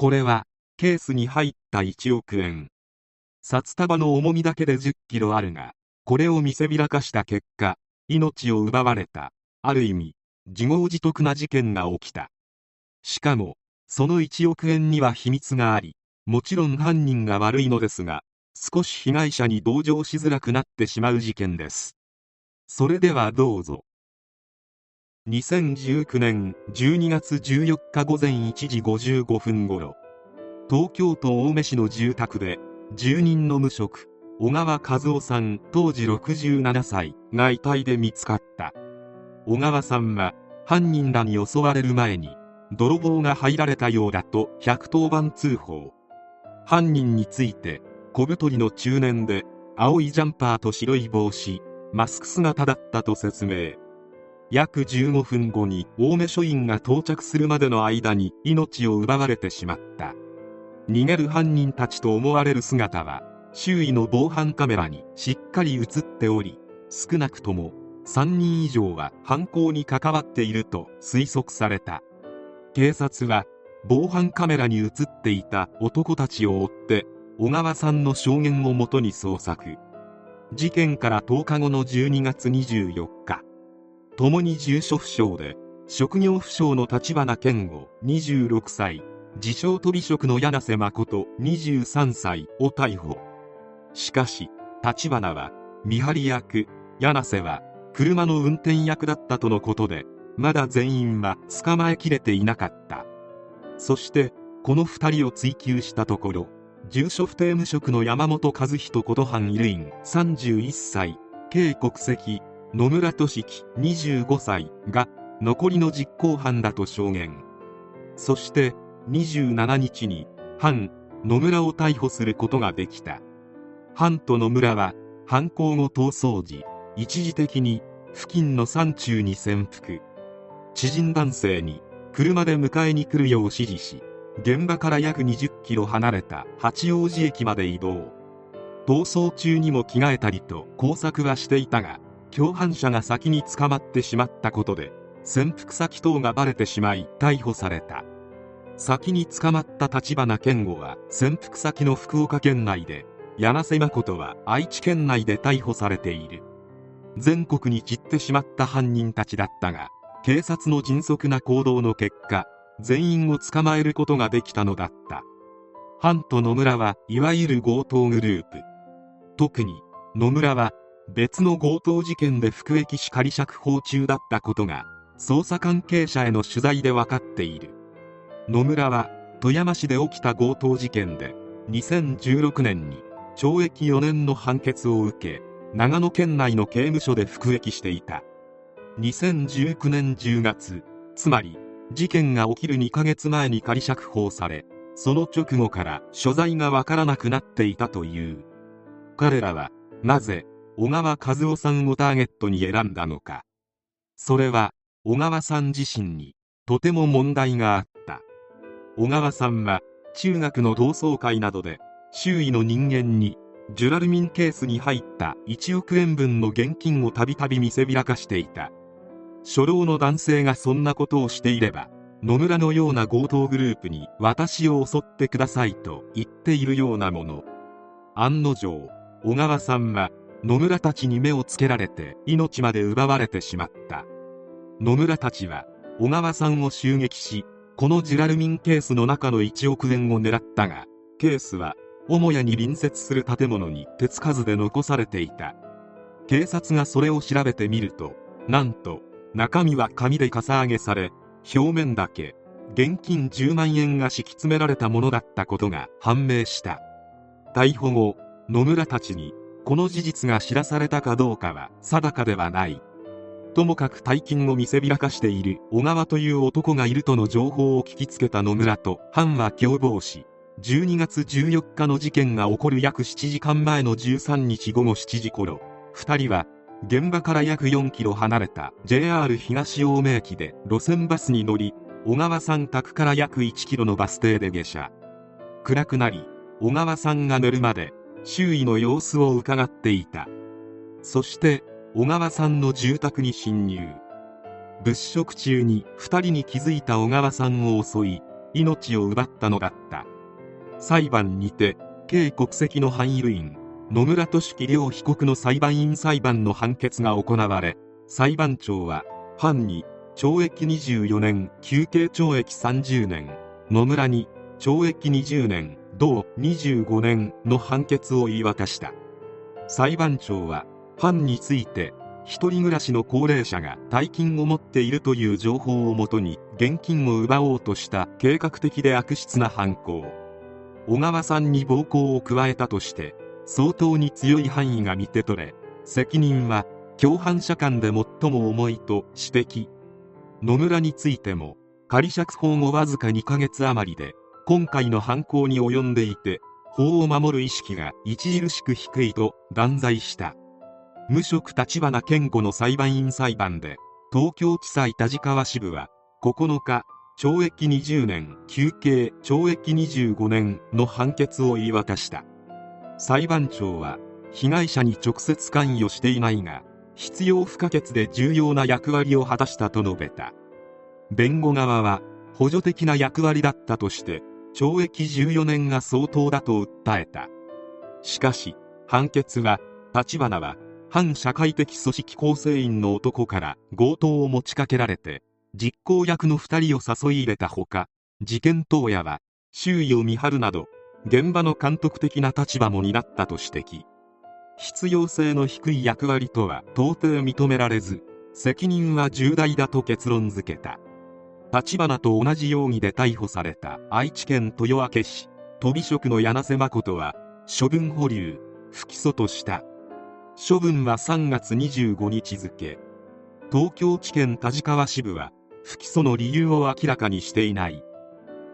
これはケースに入った1億円。札束の重みだけで10キロあるがこれを見せびらかした結果命を奪われた。ある意味自業自得な事件が起きた。しかもその1億円には秘密がありもちろん犯人が悪いのですが少し被害者に同情しづらくなってしまう事件です。それではどうぞ。2019年12月14日午前1時55分頃。東京都青梅市の住宅で住人の無職小川和夫さん当時67歳が遺体で見つかった。小川さんは犯人らに襲われる前に泥棒が入られたようだと110番通報。犯人について小太りの中年で青いジャンパーと白い帽子マスク姿だったと説明。約15分後に青梅署員が到着するまでの間に命を奪われてしまった。逃げる犯人たちと思われる姿は周囲の防犯カメラにしっかり映っており少なくとも3人以上は犯行に関わっていると推測された。警察は防犯カメラに映っていた男たちを追って小川さんの証言をもとに捜索。事件から10日後の12月24日共に住所不詳で職業不詳の立花健吾26歳。自称飛び職の柳瀬誠23歳を逮捕。しかし立花は見張り役柳瀬は車の運転役だったとのことでまだ全員は捕まえきれていなかった。そしてこの2人を追及したところ住所不定無職の山本和人こと藩衣類31歳軽国籍野村俊樹25歳が残りの実行犯だと証言。そして27日に藩野村を逮捕することができた。藩と野村は犯行後逃走時一時的に付近の山中に潜伏。知人男性に車で迎えに来るよう指示し現場から約20キロ離れた八王子駅まで移動。逃走中にも着替えたりと工作はしていたが共犯者が先に捕まってしまったことで潜伏先等がバレてしまい逮捕された。先に捕まった立花健吾は潜伏先の福岡県内で柳瀬誠は愛知県内で逮捕されている。全国に散ってしまった犯人たちだったが警察の迅速な行動の結果全員を捕まえることができたのだった。藩と野村はいわゆる強盗グループ。特に野村は別の強盗事件で服役し仮釈放中だったことが捜査関係者への取材で分かっている。野村は富山市で起きた強盗事件で2016年に懲役4年の判決を受け長野県内の刑務所で服役していた。2019年10月つまり事件が起きる2ヶ月前に仮釈放されその直後から所在がわからなくなっていたという。彼らはなぜ小川和夫さんをターゲットに選んだのか。それは小川さん自身にとても問題があった。小川さんは中学の同窓会などで周囲の人間にジュラルミンケースに入った1億円分の現金をたびたび見せびらかしていた。初老の男性がそんなことをしていれば野村のような強盗グループに私を襲ってくださいと言っているようなもの。案の定小川さんは野村たちに目をつけられて命まで奪われてしまった。野村たちは小川さんを襲撃しこのジラルミンケースの中の1億円を狙ったがケースは母屋に隣接する建物に手つかずで残されていた。警察がそれを調べてみるとなんと中身は紙でかさ上げされ表面だけ現金10万円が敷き詰められたものだったことが判明した。逮捕後野村たちにこの事実が知らされたかどうかは定かではない。ともかく大金を見せびらかしている小川という男がいるとの情報を聞きつけた野村と藩は共謀し12月14日の事件が起こる約7時間前の13日午後7時頃2人は現場から約4キロ離れた JR 東青梅駅で路線バスに乗り小川さん宅から約1キロのバス停で下車。暗くなり小川さんが乗るまで周囲の様子を伺っていた。そして小川さんの住宅に侵入。物色中に2人に気づいた小川さんを襲い命を奪ったのだった。裁判にて軽国籍の俳優員野村俊樹両被告の裁判員裁判の判決が行われ裁判長は犯に懲役24年休刑懲役30年野村に懲役20年同25年の判決を言い渡した。裁判長は犯について一人暮らしの高齢者が大金を持っているという情報をもとに現金を奪おうとした計画的で悪質な犯行。小川さんに暴行を加えたとして相当に強い範囲が見て取れ責任は共犯者間で最も重いと指摘。野村についても仮釈放後わずか2ヶ月余りで今回の犯行に及んでいて法を守る意識が著しく低いと断罪した。無職立花健吾の裁判員裁判で東京地裁田川支部は9日懲役20年休刑懲役25年の判決を言い渡した。裁判長は被害者に直接関与していないが必要不可欠で重要な役割を果たしたと述べた。弁護側は補助的な役割だったとして懲役14年が相当だと訴えた。しかし判決は立花は反社会的組織構成員の男から強盗を持ちかけられて実行役の2人を誘い入れたほか事件当夜は周囲を見張るなど現場の監督的な立場も担ったと指摘。必要性の低い役割とは到底認められず責任は重大だと結論付けた。立花と同じ容疑で逮捕された愛知県豊明市飛び職の柳瀬誠は処分保留不起訴とした。処分は3月25日付。東京地検田川支部は不起訴の理由を明らかにしていない。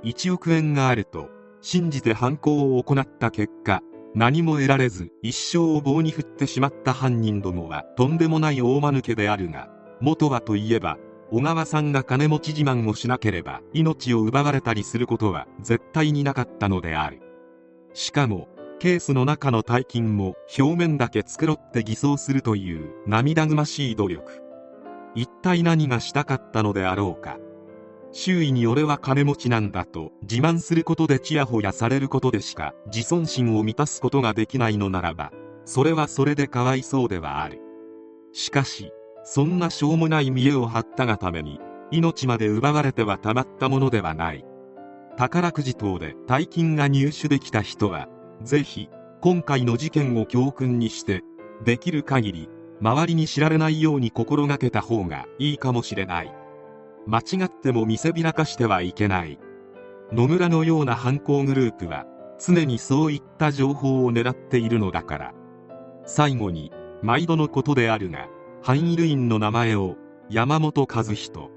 1億円があると信じて犯行を行った結果何も得られず一生を棒に振ってしまった犯人どもはとんでもない大間抜けであるが元はといえば小川さんが金持ち自慢をしなければ命を奪われたりすることは絶対になかったのである。しかもケースの中の大金も表面だけ繕って偽装するという涙ぐましい努力。一体何がしたかったのであろうか。周囲に俺は金持ちなんだと自慢することでちやほやされることでしか自尊心を満たすことができないのならばそれはそれでかわいそうではある。しかしそんなしょうもない見栄を張ったがために命まで奪われてはたまったものではない。宝くじ等で大金が入手できた人はぜひ今回の事件を教訓にしてできる限り周りに知られないように心がけた方がいいかもしれない。間違っても見せびらかしてはいけない。野村のような犯行グループは常にそういった情報を狙っているのだから。最後に毎度のことであるが範囲員の名前を山本和人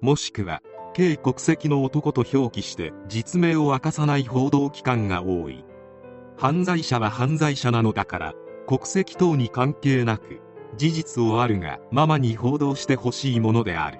もしくは軽国籍の男と表記して実名を明かさない報道機関が多い。犯罪者は犯罪者なのだから国籍等に関係なく事実をあるがママに報道してほしいものである。